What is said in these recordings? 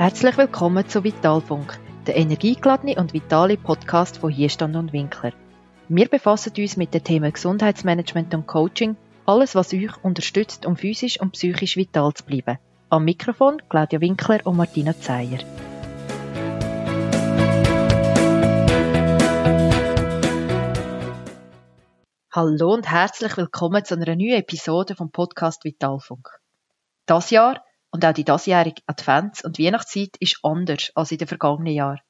Herzlich willkommen zu Vitalfunk, der energiegeladene und vitale Podcast von Hierstand und Winkler. Wir befassen uns mit den Themen Gesundheitsmanagement und Coaching, alles was euch unterstützt, um physisch und psychisch vital zu bleiben. Am Mikrofon Claudia Winkler und Martina Zeyer. Hallo und herzlich willkommen zu einer neuen Episode vom Podcast Vitalfunk. Das Jahr und auch die diesjährige Advents- und Weihnachtszeit ist anders als in den vergangenen Jahren.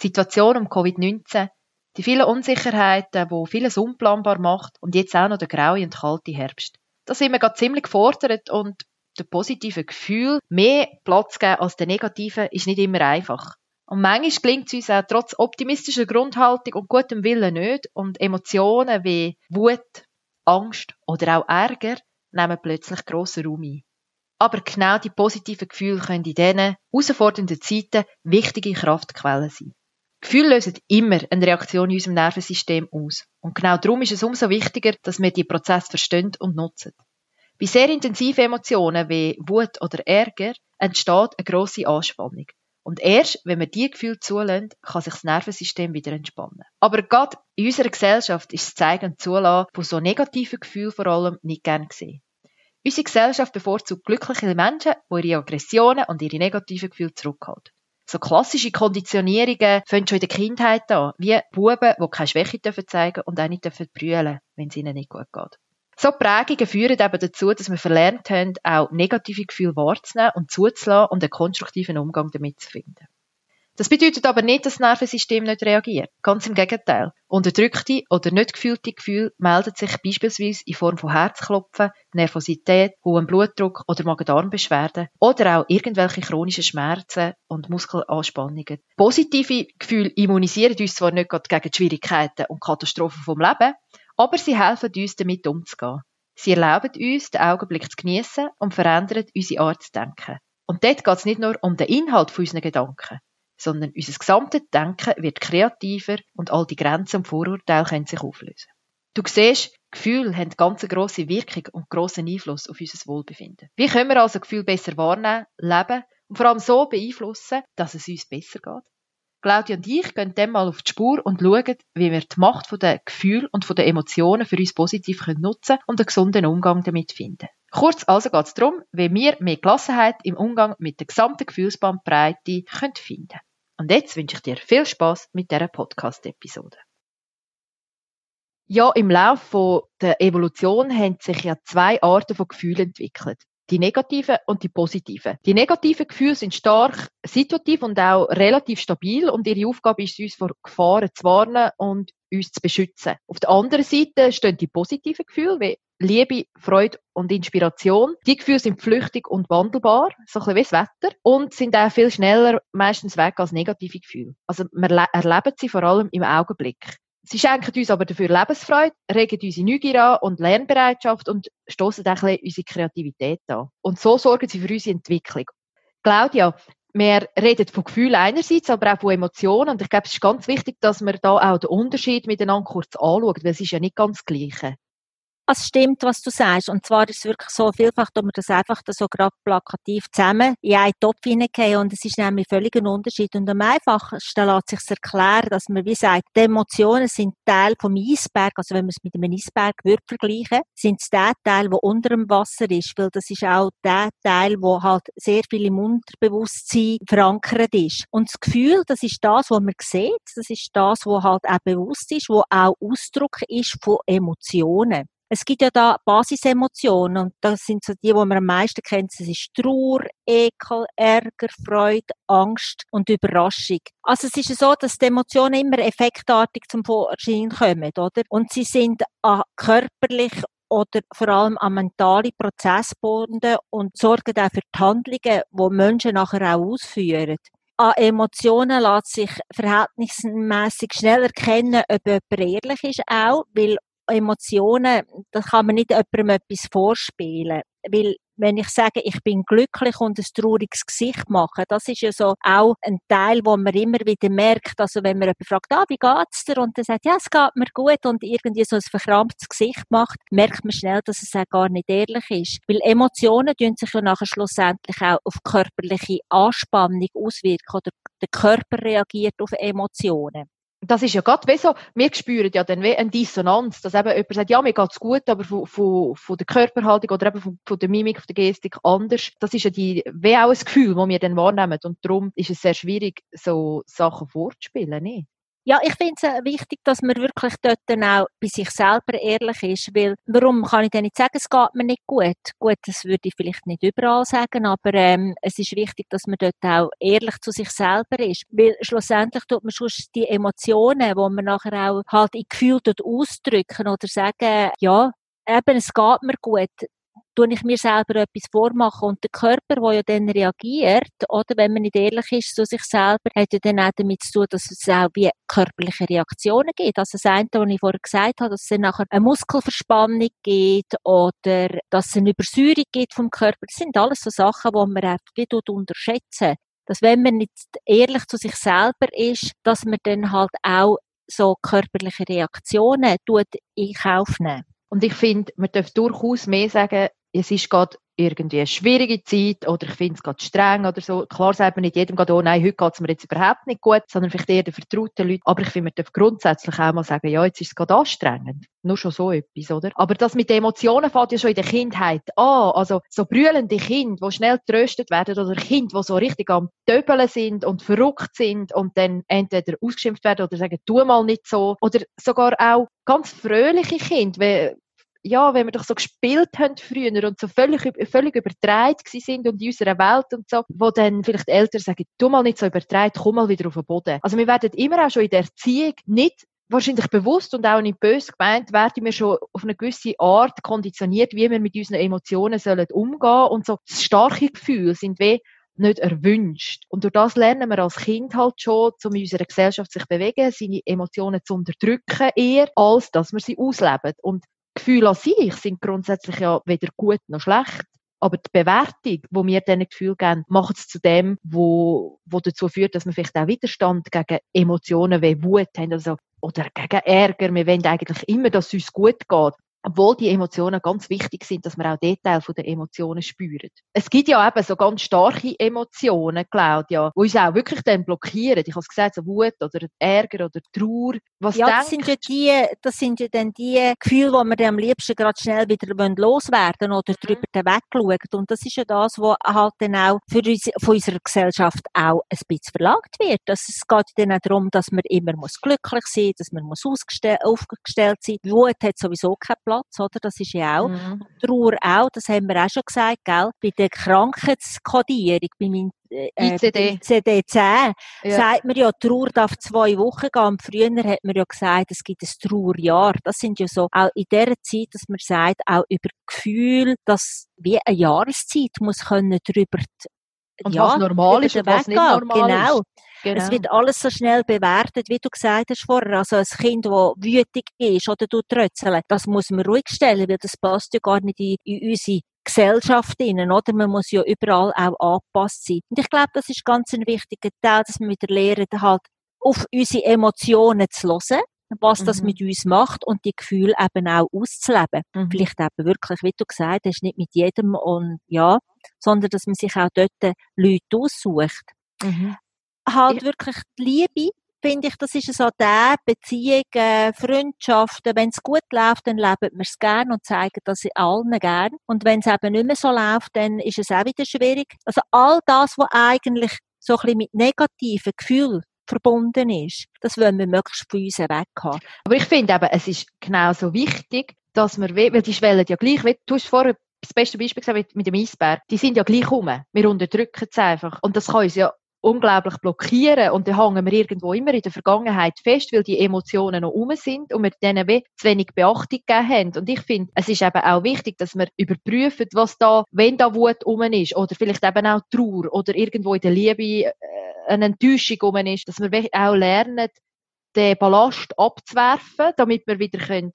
Die Situation um Covid-19, die vielen Unsicherheiten, die vieles unplanbar macht und jetzt auch noch der graue und kalte Herbst. Da sind wir gerade ziemlich gefordert und der positive Gefühl mehr Platz geben als der negative ist nicht immer einfach. Und manchmal gelingt es uns auch trotz optimistischer Grundhaltung und gutem Willen nicht und Emotionen wie Wut, Angst oder auch Ärger nehmen plötzlich grossen Raum ein. Aber genau die positiven Gefühle können in diesen herausfordernden Zeiten wichtige Kraftquellen sein. Gefühle lösen immer eine Reaktion in unserem Nervensystem aus. Und genau darum ist es umso wichtiger, dass wir die Prozess verstehen und nutzen. Bei sehr intensiven Emotionen wie Wut oder Ärger entsteht eine grosse Anspannung. Und erst, wenn man diese Gefühle zulässt, kann sich das Nervensystem wieder entspannen. Aber gerade in unserer Gesellschaft ist das Zeigen und Zulassen von so negativen Gefühlen vor allem nicht gern gesehen. Unsere Gesellschaft bevorzugt glückliche Menschen, die ihre Aggressionen und ihre negativen Gefühle zurückhalten. So klassische Konditionierungen fangen schon in der Kindheit an, wie Buben, die keine Schwäche zeigen dürfen und auch nicht brüllen dürfen wenn es ihnen nicht gut geht. So Prägungen führen eben dazu, dass wir verlernt haben, auch negative Gefühle wahrzunehmen und zuzulassen und einen konstruktiven Umgang damit zu finden. Das bedeutet aber nicht, dass das Nervensystem nicht reagiert. Ganz im Gegenteil. Unterdrückte oder nicht gefühlte Gefühle melden sich beispielsweise in Form von Herzklopfen, Nervosität, hohem Blutdruck oder Magen-Darm-Beschwerden oder auch irgendwelche chronischen Schmerzen und Muskelanspannungen. Positive Gefühle immunisieren uns zwar nicht gegen die Schwierigkeiten und Katastrophen vom Leben, aber sie helfen uns, damit umzugehen. Sie erlauben uns, den Augenblick zu genießen und verändern unsere Art zu denken. Und dort geht es nicht nur um den Inhalt unserer Gedanken, sondern unser gesamtes Denken wird kreativer und all die Grenzen und Vorurteile können sich auflösen. Du siehst, Gefühle haben ganz grosse Wirkung und grossen Einfluss auf unser Wohlbefinden. Wie können wir also Gefühle besser wahrnehmen, leben und vor allem so beeinflussen, dass es uns besser geht? Claudia und ich gehen dann mal auf die Spur und schauen, wie wir die Macht der Gefühle und der Emotionen für uns positiv nutzen können und einen gesunden Umgang damit finden. Kurz also geht es darum, wie wir mehr Gelassenheit im Umgang mit der gesamten Gefühlsbandbreite finden können. Und jetzt wünsche ich dir viel Spaß mit dieser Podcast-Episode. Ja, im Laufe der Evolution haben sich ja zwei Arten von Gefühlen entwickelt die negativen und die positiven. Die negativen Gefühle sind stark situativ und auch relativ stabil und ihre Aufgabe ist, uns vor Gefahren zu warnen und uns zu beschützen. Auf der anderen Seite stehen die positiven Gefühle wie Liebe, Freude und Inspiration. Die Gefühle sind flüchtig und wandelbar, so ein bisschen wie das Wetter, und sind auch viel schneller meistens weg als negative Gefühle. Also wir erleben sie vor allem im Augenblick. Sie schenken uns aber dafür Lebensfreude, regen unsere Neugier an und Lernbereitschaft und stoßen auch ein bisschen unsere Kreativität an. Und so sorgen sie für unsere Entwicklung. Claudia, wir reden von Gefühlen einerseits, aber auch von Emotionen. Und ich glaube, es ist ganz wichtig, dass wir da auch den Unterschied miteinander kurz anschauen, weil es ist ja nicht ganz das Gleiche. Es stimmt, was du sagst. Und zwar ist es wirklich so vielfach, dass wir das einfach so gerade plakativ zusammen in einen Topf hineingehen. Und es ist nämlich völlig ein Unterschied. Und am einfachsten lässt sich erklären, dass man, wie sagt, die Emotionen sind Teil vom Eisberg. Also wenn man es mit einem Eisberg würde vergleichen, sind es der Teil, der unter dem Wasser ist. Weil das ist auch der Teil, wo halt sehr viel im Unterbewusstsein verankert ist. Und das Gefühl, das ist das, was man sieht. Das ist das, was halt auch bewusst ist, wo auch Ausdruck ist von Emotionen. Es gibt ja da Basisemotionen und das sind so die, die man am meisten kennt. Das ist Trauer, Ekel, Ärger, Freude, Angst und Überraschung. Also es ist so, dass die Emotionen immer effektartig zum Vorschein kommen, oder? Und sie sind körperlich oder vor allem an mentale Prozesse gebunden und sorgen auch für die Handlungen, die Menschen nachher auch ausführen an Emotionen lässt sich verhältnismäßig schnell erkennen, ob jemand ehrlich ist auch, weil Emotionen, da kann man nicht jemandem etwas vorspielen. Weil wenn ich sage, ich bin glücklich und ein trauriges Gesicht mache, das ist ja so auch ein Teil, wo man immer wieder merkt, also wenn man jemanden fragt, ah, wie geht's dir? Und er sagt, ja, es geht mir gut und irgendwie so ein verkrampftes Gesicht macht, merkt man schnell, dass es auch gar nicht ehrlich ist. Weil Emotionen tun sich ja nachher schlussendlich auch auf körperliche Anspannung auswirken oder der Körper reagiert auf Emotionen das ist ja gerade wie so, wir spüren ja dann wie eine Dissonanz, dass eben jemand sagt, ja, mir geht's gut, aber von, von, von der Körperhaltung oder eben von, von der Mimik, von der Gestik anders. Das ist ja die, wie auch ein Gefühl, das wir dann wahrnehmen. Und darum ist es sehr schwierig, so Sachen vorzuspielen, nicht? Ja, ich finde es äh, wichtig, dass man wirklich dort dann auch bei sich selber ehrlich ist, weil warum kann ich denn nicht sagen, es geht mir nicht gut? Gut, das würde ich vielleicht nicht überall sagen, aber ähm, es ist wichtig, dass man dort auch ehrlich zu sich selber ist, weil schlussendlich tut man schon die Emotionen, wo man nachher auch halt in Gefühl dort ausdrücken oder sagen, ja, eben, es geht mir gut tue ich mir selber etwas vormachen. Und der Körper, der ja dann reagiert, oder wenn man nicht ehrlich ist zu sich selber, hat ja dann auch damit zu tun, dass es auch wie körperliche Reaktionen gibt. Also das eine, was ich vorher gesagt habe, dass es dann nachher eine Muskelverspannung gibt oder dass es eine Übersäuerung gibt vom Körper. Das sind alles so Sachen, die man einfach wie unterschätzen. Dass wenn man nicht ehrlich zu sich selber ist, dass man dann halt auch so körperliche Reaktionen tut in Kauf nehmen. Und ich finde, man darf durchaus mehr sagen, es ist gerade irgendwie eine schwierige Zeit oder ich finde es gerade streng oder so. Klar sagt man nicht jedem gerade, oh nein, heute geht es mir jetzt überhaupt nicht gut, sondern vielleicht eher den vertrauten Leuten. Aber ich finde, man darf grundsätzlich auch mal sagen, ja, jetzt ist es gerade anstrengend. Nur schon so etwas, oder? Aber das mit den Emotionen fängt ja schon in der Kindheit an. Also so brüllende Kinder, die schnell tröstet werden oder Kinder, die so richtig am Töbeln sind und verrückt sind und dann entweder ausgeschimpft werden oder sagen, tu mal nicht so. Oder sogar auch ganz fröhliche Kinder, ja, wenn wir doch so gespielt haben früher und so völlig, völlig übertreibt sind und in unserer Welt und so, wo dann vielleicht die Eltern sagen, tu mal nicht so übertreibt, komm mal wieder auf den Boden. Also wir werden immer auch schon in der Erziehung nicht wahrscheinlich bewusst und auch nicht böse gemeint, werden wir schon auf eine gewisse Art konditioniert, wie wir mit unseren Emotionen sollen umgehen und so starke Gefühle sind wie nicht erwünscht. Und durch das lernen wir als Kind halt schon, um in unserer Gesellschaft sich bewegen, seine Emotionen zu unterdrücken, eher, als dass wir sie ausleben. Und Gefühle an sich sind grundsätzlich ja weder gut noch schlecht. Aber die Bewertung, die wir diesen Gefühl geben, macht es zu dem, wo, wo dazu führt, dass wir vielleicht auch Widerstand gegen Emotionen wie Wut haben also, oder gegen Ärger. Wir wollen eigentlich immer, dass es uns gut geht obwohl die Emotionen ganz wichtig sind, dass man auch Details von den Emotionen spürt. Es gibt ja eben so ganz starke Emotionen, Claudia, die uns auch wirklich dann blockieren. Ich habe es gesagt, so Wut oder Ärger oder Trauer. Was ja, das sind ja die, das sind ja dann die Gefühle, die wir dann am liebsten gerade schnell wieder loswerden oder mhm. drüber wegschauen. Und das ist ja das, was halt dann auch für uns, von unserer Gesellschaft auch ein bisschen verlangt wird. Das, es geht dann auch darum, dass man immer muss glücklich sein muss, dass man muss aufgestellt sein muss. Wut hat sowieso keinen Platz, oder? Das ist ja auch. Mhm. Trauer auch, das haben wir auch schon gesagt, gell? Bei der Krankheitskodierung, bei meinem äh, ICD. ICD-10 ja. sagt man ja, Trauer darf zwei Wochen gehen. Und früher hat man ja gesagt, es gibt ein Trauerjahr. Das sind ja so, auch in dieser Zeit, dass man sagt, auch über Gefühl, dass wie eine Jahreszeit muss können drüber und ja, was normal ist und was nicht normal genau. ist. Genau. Es wird alles so schnell bewertet, wie du gesagt hast vorher. Also ein Kind, das wütig ist oder du trötzeln, das muss man ruhig stellen, weil das passt ja gar nicht in, in unsere Gesellschaft innen, oder? Man muss ja überall auch angepasst sein. Und ich glaube, das ist ganz ein wichtiger Teil, dass wir wieder lernen, halt auf unsere Emotionen zu hören was das mhm. mit uns macht und die Gefühle eben auch auszuleben. Mhm. Vielleicht eben wirklich, wie du gesagt hast, nicht mit jedem und ja, sondern dass man sich auch dort Leute aussucht. Mhm. Halt ja. wirklich die Liebe, finde ich, das ist so der Beziehungen, Freundschaften. Wenn es gut läuft, dann leben wir es gern und zeigen das allen gern. Und wenn es eben nicht mehr so läuft, dann ist es auch wieder schwierig. Also all das, was eigentlich so ein bisschen mit negativen Gefühlen verbunden ist. Das wollen wir möglichst von uns weg haben. Aber ich finde eben, es ist genauso wichtig, dass wir, weil die Schwellen ja gleich, du hast vorher das beste Beispiel gesagt mit dem Eisbär, die sind ja gleich rum. Wir unterdrücken es einfach. Und das kann uns ja unglaublich blockieren und dann hängen wir irgendwo immer in der Vergangenheit fest, weil die Emotionen noch um sind und wir denen zu wenig Beachtung gegeben haben. Und ich finde, es ist eben auch wichtig, dass wir überprüfen, was da, wenn da Wut um ist oder vielleicht eben auch Trauer oder irgendwo in der Liebe äh, eine Enttäuschung um ist, dass wir auch lernen, den Ballast abzuwerfen, damit wir wieder können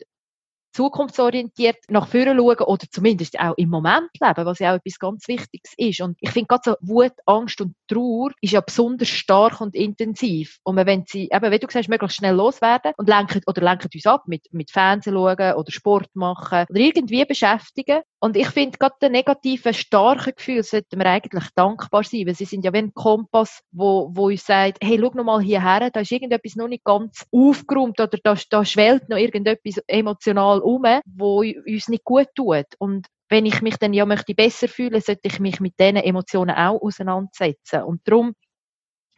zukunftsorientiert nach vorne schauen oder zumindest auch im Moment leben, was ja auch etwas ganz Wichtiges ist. Und ich finde gerade so Wut, Angst und Trauer ist ja besonders stark und intensiv. Und wollen sie, eben, wie du gesagt hast, möglichst schnell loswerden und lenken, oder lenken uns ab mit, mit Fernsehen schauen oder Sport machen oder irgendwie beschäftigen. Und ich finde, gerade den negativen, starken Gefühl sollten wir eigentlich dankbar sein, weil sie sind ja wie ein Kompass, wo, wo uns sagt, hey, schau noch mal hierher, da ist irgendetwas noch nicht ganz aufgeräumt oder da, da schwellt noch irgendetwas emotional um, wo uns nicht gut tut. Und wenn ich mich dann ja möchte besser fühlen, sollte ich mich mit diesen Emotionen auch auseinandersetzen. Und darum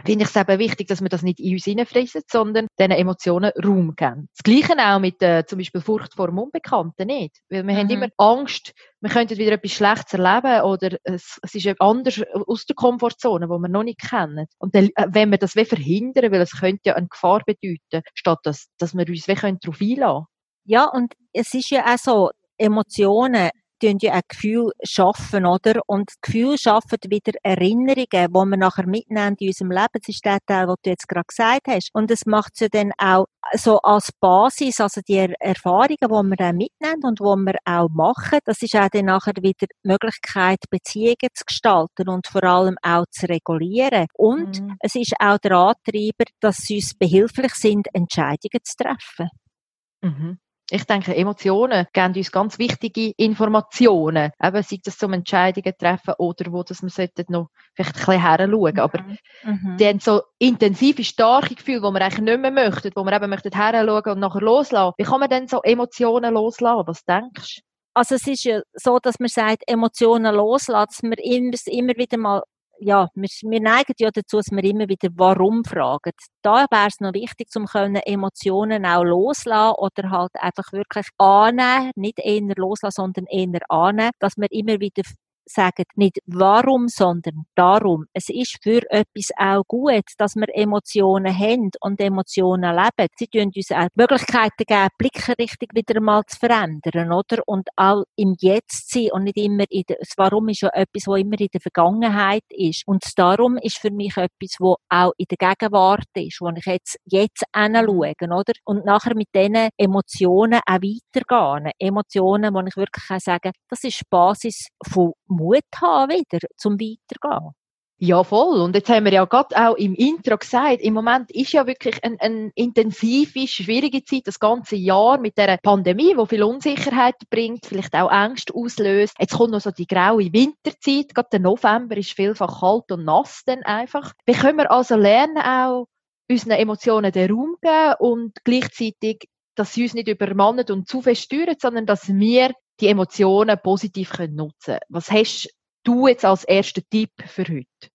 finde ich es eben wichtig, dass wir das nicht in uns hineinfressen, sondern diesen Emotionen Raum geben. Das Gleiche auch mit äh, zum Beispiel Furcht vor dem Unbekannten nicht. Weil wir mhm. haben immer Angst, wir könnten wieder etwas Schlechtes erleben oder es, es ist anders aus der Komfortzone, wo wir noch nicht kennen. Und dann, äh, wenn wir das verhindern, weil es könnte ja eine Gefahr bedeuten, statt dass, dass wir uns darauf einlassen können. Ja, und es ist ja auch so, Emotionen tun ja ein Gefühl schaffen, oder? Und das Gefühl schaffen wieder Erinnerungen, die wir nachher mitnehmen in unserem Leben. Das ist der Teil, den du jetzt gerade gesagt hast. Und es macht es ja dann auch so als Basis, also die Erfahrungen, die wir dann mitnehmen und die wir auch machen, das ist auch dann nachher wieder die Möglichkeit, Beziehungen zu gestalten und vor allem auch zu regulieren. Und mhm. es ist auch der Antreiber, dass sie uns behilflich sind, Entscheidungen zu treffen. Mhm. Ich denke, Emotionen geben uns ganz wichtige Informationen. Eben, sei das zum Entscheidungen treffen oder wo das wir noch vielleicht ein bisschen heranschauen. Mhm. Aber mhm. dann so intensive, starke Gefühle, die wir eigentlich nicht mehr möchten, wo wir eben möchten heranschauen und nachher loslassen. Wie kann man denn so Emotionen loslassen? Was denkst du? Also es ist ja so, dass man sagt, Emotionen loslassen, dass man immer, immer wieder mal ja, wir, wir neigen ja dazu, dass wir immer wieder Warum fragen. Da wäre es noch wichtig, um Emotionen auch loslassen oder halt einfach wirklich annehmen, nicht eher loslassen, sondern eher annehmen, dass wir immer wieder sagen nicht warum, sondern darum. Es ist für etwas auch gut, dass wir Emotionen haben und Emotionen leben. Sie tun uns auch Möglichkeiten geben, Blickrichtung wieder mal zu verändern, oder? Und auch im Jetzt sein und nicht immer in der, das Warum ist ja etwas, was immer in der Vergangenheit ist. Und das Darum ist für mich etwas, wo auch in der Gegenwart ist, wo ich jetzt, jetzt hinschaue, oder? Und nachher mit diesen Emotionen auch weitergehen. Emotionen, wo ich wirklich sagen kann das ist die Basis von Mut haben wieder, zum Weitergehen. Ja, voll. Und jetzt haben wir ja gerade auch im Intro gesagt, im Moment ist ja wirklich eine, eine intensive, schwierige Zeit, das ganze Jahr mit der Pandemie, wo viel Unsicherheit bringt, vielleicht auch Angst auslöst. Jetzt kommt noch so die graue Winterzeit, gerade der November ist vielfach kalt und nass dann einfach. Wie können wir also lernen, auch unseren Emotionen den Raum geben und gleichzeitig, dass sie uns nicht übermannen und zu fest steuern, sondern dass wir die Emotionen positiv nutzen können. Was hast du jetzt als ersten Tipp für heute?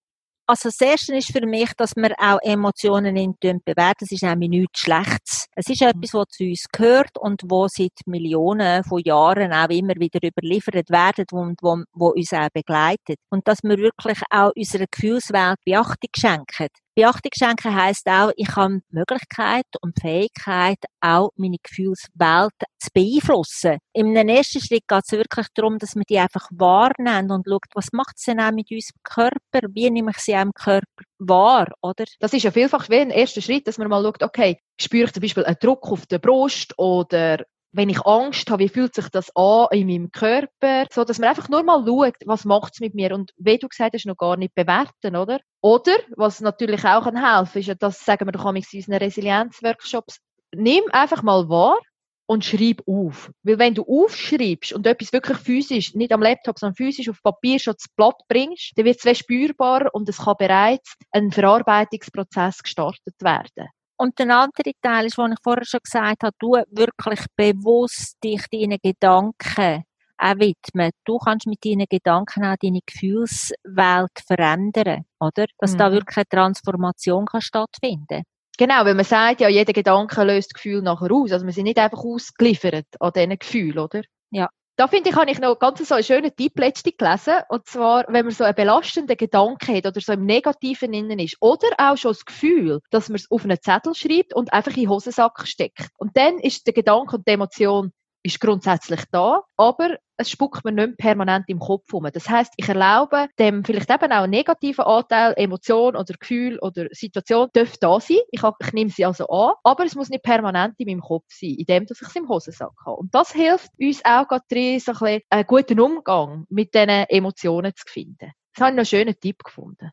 Also das Erste ist für mich, dass wir auch Emotionen in bewerten. Das ist nämlich nichts Schlechtes. Es ist etwas, was zu uns gehört und wo seit Millionen von Jahren auch immer wieder überliefert werden und wo, wo uns auch begleitet. Und dass wir wirklich auch unserer Gefühlswelt Beachtung schenken. Beachtung schenken heisst auch, ich habe die Möglichkeit und die Fähigkeit, auch meine Gefühlswelt zu beeinflussen. Im ersten Schritt geht es wirklich darum, dass man die einfach wahrnimmt und schaut, was macht es denn auch mit unserem Körper? Wie nehme ich sie auch im Körper wahr, oder? Das ist ja vielfach wie ein erster Schritt, dass man mal schaut, okay, spüre ich zum Beispiel einen Druck auf der Brust oder wenn ich Angst habe, wie fühlt sich das an in meinem Körper? So, dass man einfach nur mal schaut, was macht es mit mir? Und wie du gesagt hast, noch gar nicht bewerten, oder? Oder, was natürlich auch kann helfen, ist ja, das sagen wir doch in unseren Resilienzworkshops, nimm einfach mal wahr und schreib auf. Weil wenn du aufschreibst und etwas wirklich physisch, nicht am Laptop, sondern physisch auf Papier schon das Blatt bringst, dann wird es spürbar und es kann bereits ein Verarbeitungsprozess gestartet werden. Und der andere Teil ist, was ich vorher schon gesagt habe, du wirklich bewusst dich deinen Gedanken auch widmen. Du kannst mit deinen Gedanken auch deine Gefühlswelt verändern, oder? Dass mhm. da wirklich eine Transformation kann stattfinden Genau, weil man sagt ja, jeder Gedanke löst Gefühl nachher aus. Also wir sind nicht einfach ausgeliefert an diesen Gefühlen, oder? Ja da finde ich, habe ich noch ganz so einen schönen Tipp letztens gelesen. Und zwar, wenn man so einen belastenden Gedanken hat oder so im Negativen innen ist. Oder auch schon das Gefühl, dass man es auf einen Zettel schreibt und einfach in den Hosensack steckt. Und dann ist der Gedanke und die Emotion ist grundsätzlich da, aber es spuckt mir nicht permanent im Kopf rum. Das heißt, ich erlaube dem vielleicht eben auch einen negativen Anteil, Emotion oder Gefühl oder Situation, darf da sein. Ich, ich nehme sie also an, aber es muss nicht permanent in meinem Kopf sein, indem dass ich es im Hosensack habe. Und das hilft uns auch gerade drin, so ein bisschen einen guten Umgang mit diesen Emotionen zu finden. Das habe ich noch einen schönen Tipp gefunden.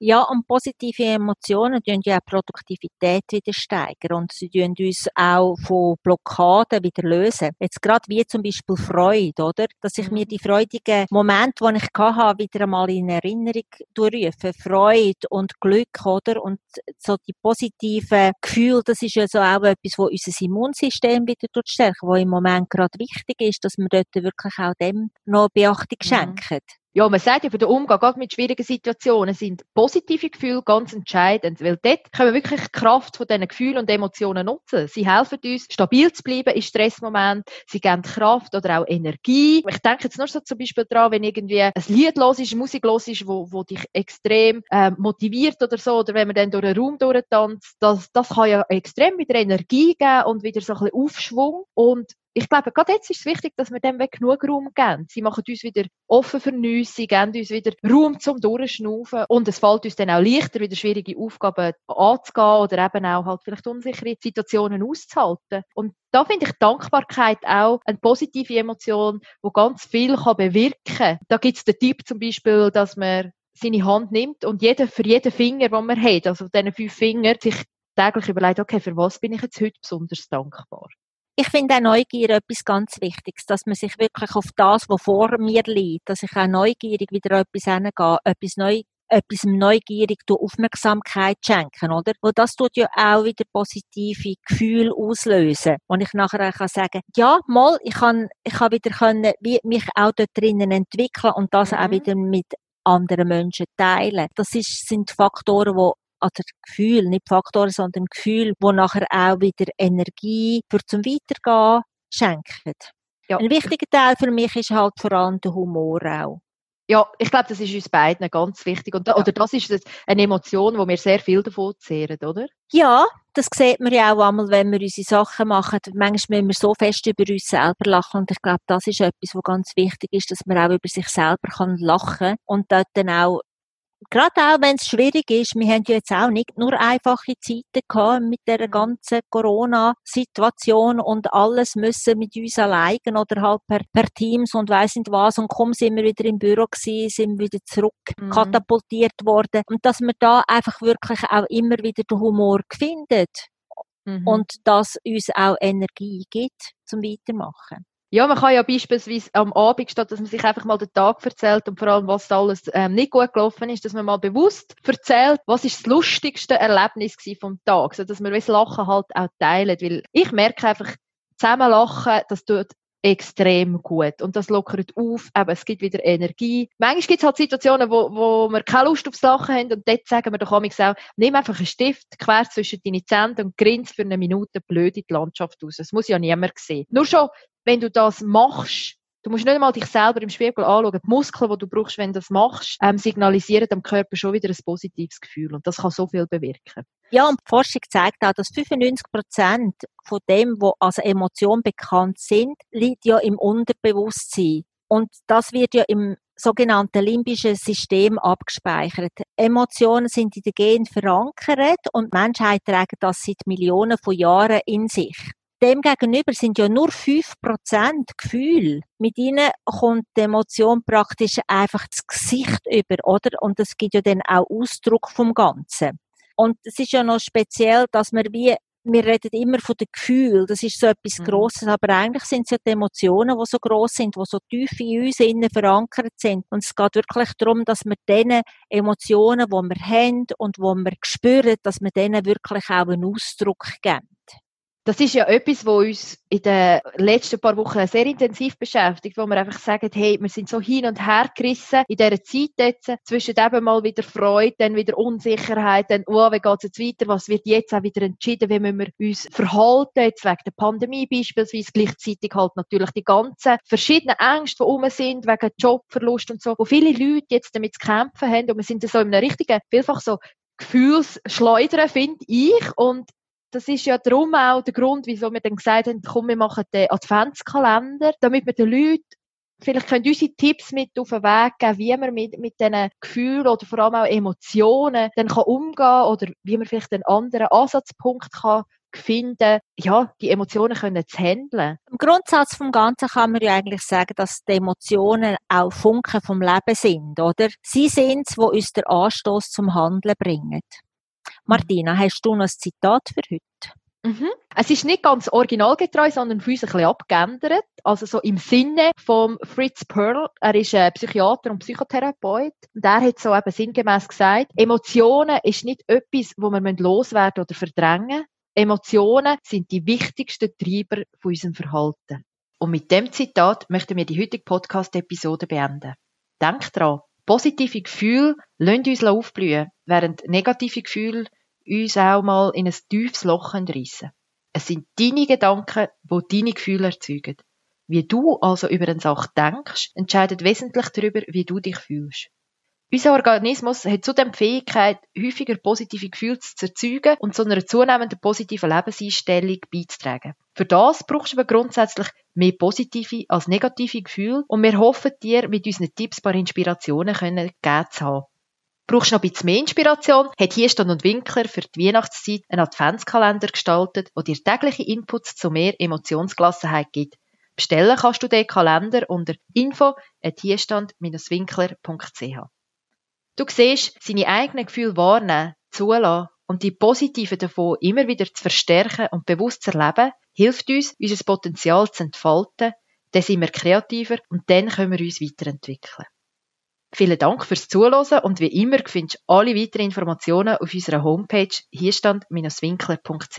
Ja, und positive Emotionen tun ja auch Produktivität wieder steigern und sie tun uns auch von Blockaden wieder lösen. Jetzt gerade wie zum Beispiel Freude, oder? Dass ich mir mhm. die freudigen Momente, die ich hatte, wieder einmal in Erinnerung rufe. Freude und Glück, oder? Und so die positiven Gefühle, das ist ja so auch etwas, wo unser Immunsystem wieder stärkt, wo im Moment gerade wichtig ist, dass wir dort wirklich auch dem noch Beachtung mhm. schenken. Ja, man sagt ja, für den Umgang gerade mit schwierigen Situationen sind positive Gefühle ganz entscheidend, weil dort können wir wirklich die Kraft von diesen Gefühlen und Emotionen nutzen. Sie helfen uns, stabil zu bleiben im Stressmoment, sie geben Kraft oder auch Energie. Ich denke jetzt nur so zum Beispiel daran, wenn irgendwie ein Lied los ist, Musik los ist, wo, wo dich extrem äh, motiviert oder so, oder wenn man dann durch einen Raum durchtanzt, das, das kann ja extrem wieder Energie geben und wieder so ein bisschen Aufschwung und ich glaube, gerade jetzt ist es wichtig, dass wir dem genug Raum geben. Sie machen uns wieder offen für Neues, sie geben uns wieder Raum zum Durchschnaufen und es fällt uns dann auch leichter, wieder schwierige Aufgaben anzugehen oder eben auch halt vielleicht unsichere Situationen auszuhalten. Und da finde ich Dankbarkeit auch eine positive Emotion, die ganz viel kann bewirken kann. Da gibt es den Tipp zum Beispiel, dass man seine Hand nimmt und jeder, für jeden Finger, den man hat, also diesen fünf Finger, sich täglich überlegt, okay, für was bin ich jetzt heute besonders dankbar? Ich finde auch Neugier etwas ganz Wichtiges, dass man sich wirklich auf das, was vor mir liegt, dass ich auch neugierig wieder etwas hingehe, etwas neu etwas neugierig Aufmerksamkeit schenken, oder? Und das tut ja auch wieder positive Gefühle auslösen. Und ich nachher auch kann sagen, ja, mal, ich kann, ich kann wieder können, wie mich auch dort drinnen entwickeln und das mhm. auch wieder mit anderen Menschen teilen. Das ist, sind Faktoren, die oder Gefühl, nicht Faktoren, sondern Gefühl, wo nachher auch wieder Energie für zum Weitergehen schenken. Ja. Ein wichtiger Teil für mich ist halt vor allem der Humor auch. Ja, ich glaube, das ist uns beiden ganz wichtig. Und, ja. Oder das ist eine Emotion, wo wir sehr viel davon zehren, oder? Ja, das sieht man ja auch einmal, wenn wir unsere Sachen machen. Manchmal müssen wir so fest über uns selber lachen. Und ich glaube, das ist etwas, was ganz wichtig ist, dass man auch über sich selber lachen kann und dort dann auch gerade auch wenn es schwierig ist, wir haben ja jetzt auch nicht nur einfache Zeiten gehabt mit der ganzen Corona-Situation und alles müssen mit uns allein oder halt per, per Teams und weiss nicht was und kaum sind wir wieder im Büro gewesen, sind wieder zurück mhm. katapultiert worden und dass man da einfach wirklich auch immer wieder den Humor findet mhm. und das uns auch Energie gibt zum Weitermachen. Ja, man kann ja beispielsweise am Abend, statt dass man sich einfach mal den Tag erzählt und vor allem, was da alles ähm, nicht gut gelaufen ist, dass man mal bewusst erzählt, was ist das lustigste Erlebnis vom Tag, so dass man das Lachen halt auch teilt, weil ich merke einfach, zusammen lachen, das tut extrem gut. Und das lockert auf, eben, es gibt wieder Energie. Manchmal gibt es halt Situationen, wo, wo wir keine Lust aufs Lachen haben und dort sagen wir doch auch, nimm einfach einen Stift quer zwischen deine Zähne und grinst für eine Minute blöd in die Landschaft raus. Das muss ja niemand sehen. Nur schon, wenn du das machst, Du musst nicht einmal dich selber im Spiegel anschauen. Die Muskeln, die du brauchst, wenn du das machst, ähm, signalisieren dem Körper schon wieder ein positives Gefühl. Und das kann so viel bewirken. Ja, und die Forschung zeigt auch, dass 95 Prozent von dem, was als Emotion bekannt sind, liegt ja im Unterbewusstsein. Und das wird ja im sogenannten limbischen System abgespeichert. Emotionen sind in den Genen verankert und die Menschheit trägt das seit Millionen von Jahren in sich. Demgegenüber sind ja nur 5% Gefühl. Mit ihnen kommt die Emotion praktisch einfach das Gesicht über, oder? Und es gibt ja dann auch Ausdruck vom Ganzen. Und es ist ja noch speziell, dass wir wie wir reden immer von den Gefühlen, das ist so etwas mhm. Grosses, aber eigentlich sind es ja die Emotionen, die so gross sind, die so tief in uns innen verankert sind. Und es geht wirklich darum, dass wir diesen Emotionen, die wir haben und die wir spüren, dass wir denen wirklich auch einen Ausdruck geben. Das ist ja etwas, was uns in den letzten paar Wochen sehr intensiv beschäftigt, wo wir einfach sagen, hey, wir sind so hin und her gerissen in dieser Zeit jetzt, zwischen eben mal wieder Freude, dann wieder Unsicherheit, dann, oh, wie geht's jetzt weiter, was wird jetzt auch wieder entschieden, wie müssen wir uns verhalten, jetzt wegen der Pandemie beispielsweise, gleichzeitig halt natürlich die ganzen verschiedenen Ängste, die rum sind, wegen Jobverlust und so, wo viele Leute jetzt damit zu kämpfen haben. Und wir sind so in einem richtigen, vielfach so Gefühlsschleudern, finde ich. Und Das ist ja darum auch der Grund, wieso wir dann gesagt haben, komm, wir machen den Adventskalender, damit wir den Leuten vielleicht können unsere Tipps mit auf den Weg geben, wie man mit, mit diesen Gefühlen oder vor allem auch Emotionen dann kann umgehen oder wie man vielleicht einen anderen Ansatzpunkt kann finden, ja, die Emotionen können zu handeln. Im Grundsatz vom Ganzen kann man ja eigentlich sagen, dass die Emotionen auch Funken vom Leben sind, oder? Sie sind es, die uns den Anstoß zum Handeln bringen. Martina, hast du noch ein Zitat für heute? Mhm. Es ist nicht ganz originalgetreu, sondern für uns ein bisschen abgeändert. Also so im Sinne von Fritz Perl. Er ist ein Psychiater und Psychotherapeut. Und er hat so eben sinngemäß gesagt, Emotionen ist nicht etwas, wo wir loswerden oder verdrängen. Emotionen sind die wichtigsten Treiber von unserem Verhalten. Und mit dem Zitat möchten wir die heutige Podcast-Episode beenden. Denkt dran, positive Gefühle lassen uns aufblühen, während negative Gefühle uns auch mal in ein tiefes Loch reissen Es sind deine Gedanken, die deine Gefühle erzeugen. Wie du also über eine Sache denkst, entscheidet wesentlich darüber, wie du dich fühlst. Unser Organismus hat zudem die Fähigkeit, häufiger positive Gefühle zu erzeugen und zu einer zunehmenden positiven Lebenseinstellung beizutragen. Für das brauchst du aber grundsätzlich mehr positive als negative Gefühle und wir hoffen dir mit unseren Tipps ein paar Inspirationen können gegeben zu haben. Brauchst du noch ein bisschen mehr Inspiration? Hat Hierstand und Winkler für die Weihnachtszeit einen Adventskalender gestaltet, der dir tägliche Inputs zu mehr Emotionsgelassenheit gibt. Bestellen kannst du den Kalender unter info.hierstand-winkler.ch. Du siehst, seine eigenen Gefühle wahrnehmen, zulassen und die positiven davon immer wieder zu verstärken und bewusst zu erleben, hilft uns, unser Potenzial zu entfalten, dann sind wir kreativer und dann können wir uns weiterentwickeln. Vielen Dank fürs Zuhören und wie immer findest du alle weiteren Informationen auf unserer Homepage hierstand-winkler.ch.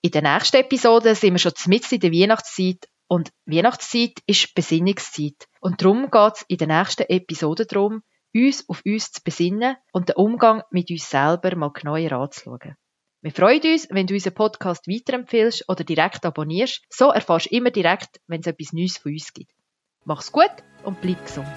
In der nächsten Episode sind wir schon mitten in der Weihnachtszeit und Weihnachtszeit ist Besinnungszeit. Und darum geht es in der nächsten Episode darum, uns auf uns zu besinnen und den Umgang mit uns selber mal genauer anzuschauen. Wir freuen uns, wenn du unseren Podcast weiterempfehlst oder direkt abonnierst. So erfährst du immer direkt, wenn es etwas Neues von uns gibt. Mach's gut und bleib gesund.